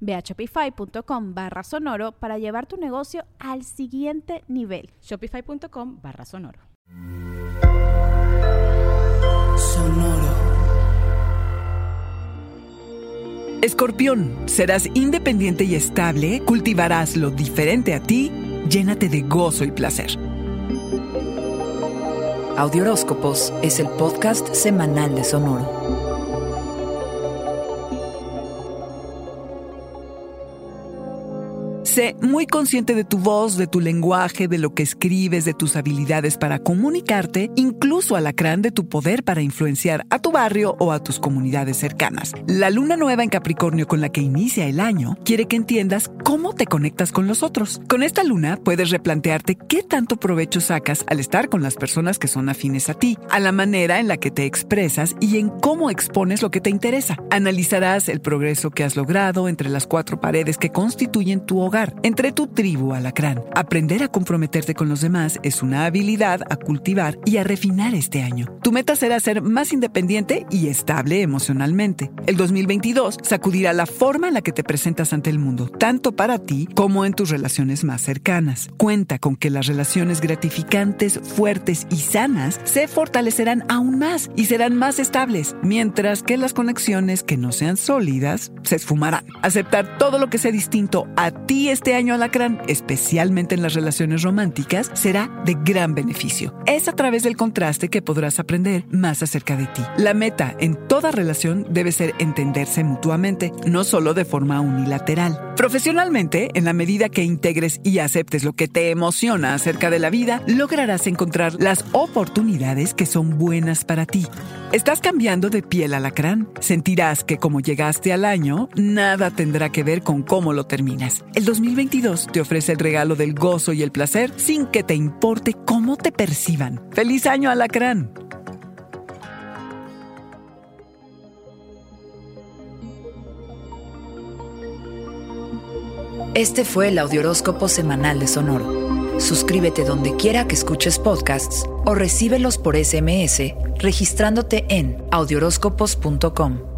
Ve a shopify.com barra sonoro para llevar tu negocio al siguiente nivel. Shopify.com barra sonoro. Sonoro. Escorpión, serás independiente y estable, cultivarás lo diferente a ti, llénate de gozo y placer. Audioróscopos es el podcast semanal de Sonoro. Sé muy consciente de tu voz, de tu lenguaje, de lo que escribes, de tus habilidades para comunicarte, incluso alacrán de tu poder para influenciar a tu barrio o a tus comunidades cercanas. La luna nueva en Capricornio con la que inicia el año quiere que entiendas cómo te conectas con los otros. Con esta luna puedes replantearte qué tanto provecho sacas al estar con las personas que son afines a ti, a la manera en la que te expresas y en cómo expones lo que te interesa. Analizarás el progreso que has logrado entre las cuatro paredes que constituyen tu hogar entre tu tribu alacrán. Aprender a comprometerte con los demás es una habilidad a cultivar y a refinar este año. Tu meta será ser más independiente y estable emocionalmente. El 2022 sacudirá la forma en la que te presentas ante el mundo, tanto para ti como en tus relaciones más cercanas. Cuenta con que las relaciones gratificantes, fuertes y sanas se fortalecerán aún más y serán más estables, mientras que las conexiones que no sean sólidas se esfumarán. Aceptar todo lo que sea distinto a ti este año alacrán, especialmente en las relaciones románticas, será de gran beneficio. Es a través del contraste que podrás aprender más acerca de ti. La meta en toda relación debe ser entenderse mutuamente, no solo de forma unilateral. Profesionalmente, en la medida que integres y aceptes lo que te emociona acerca de la vida, lograrás encontrar las oportunidades que son buenas para ti. ¿Estás cambiando de piel alacrán? Sentirás que como llegaste al año, nada tendrá que ver con cómo lo terminas. 2022 te ofrece el regalo del gozo y el placer sin que te importe cómo te perciban. ¡Feliz año alacrán! Este fue el Audioróscopo Semanal de Sonoro. Suscríbete donde quiera que escuches podcasts o recíbelos por SMS registrándote en audioróscopos.com.